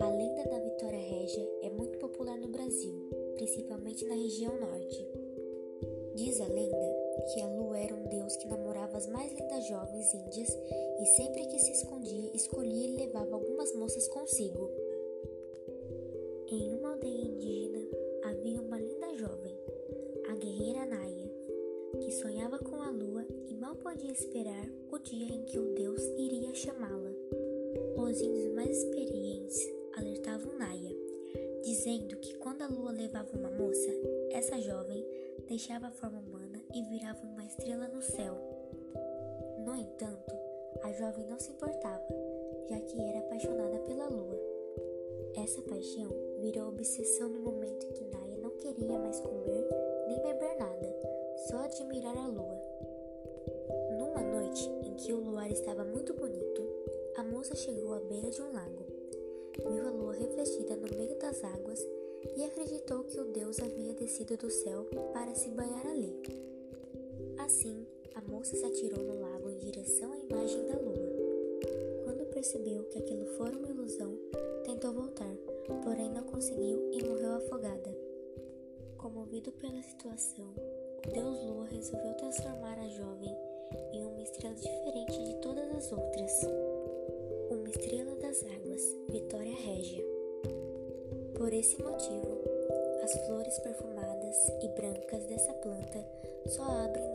A lenda da Vitória Régia é muito popular no Brasil, principalmente na região norte. Diz a lenda que a lua era um deus que namorava as mais lindas jovens índias e sempre que se escondia, escolhia e levava algumas moças consigo. Em uma aldeia indígena havia uma linda jovem, a guerreira que sonhava com a lua e mal podia esperar o dia em que o deus iria chamá-la. Os índios mais experientes alertavam Naya, dizendo que quando a lua levava uma moça, essa jovem deixava a forma humana e virava uma estrela no céu. No entanto, a jovem não se importava, já que era apaixonada pela lua. Essa paixão virou obsessão no momento em que Naya não queria mais comer luar estava muito bonito, a moça chegou à beira de um lago. Viu a lua refletida no meio das águas e acreditou que o deus havia descido do céu para se banhar ali. Assim, a moça se atirou no lago em direção à imagem da lua. Quando percebeu que aquilo fora uma ilusão, tentou voltar, porém não conseguiu e morreu afogada. Comovido pela situação, o deus Lua resolveu transformar a jovem em uma estrela diferente Vitória Régia. Por esse motivo, as flores perfumadas e brancas dessa planta só abrem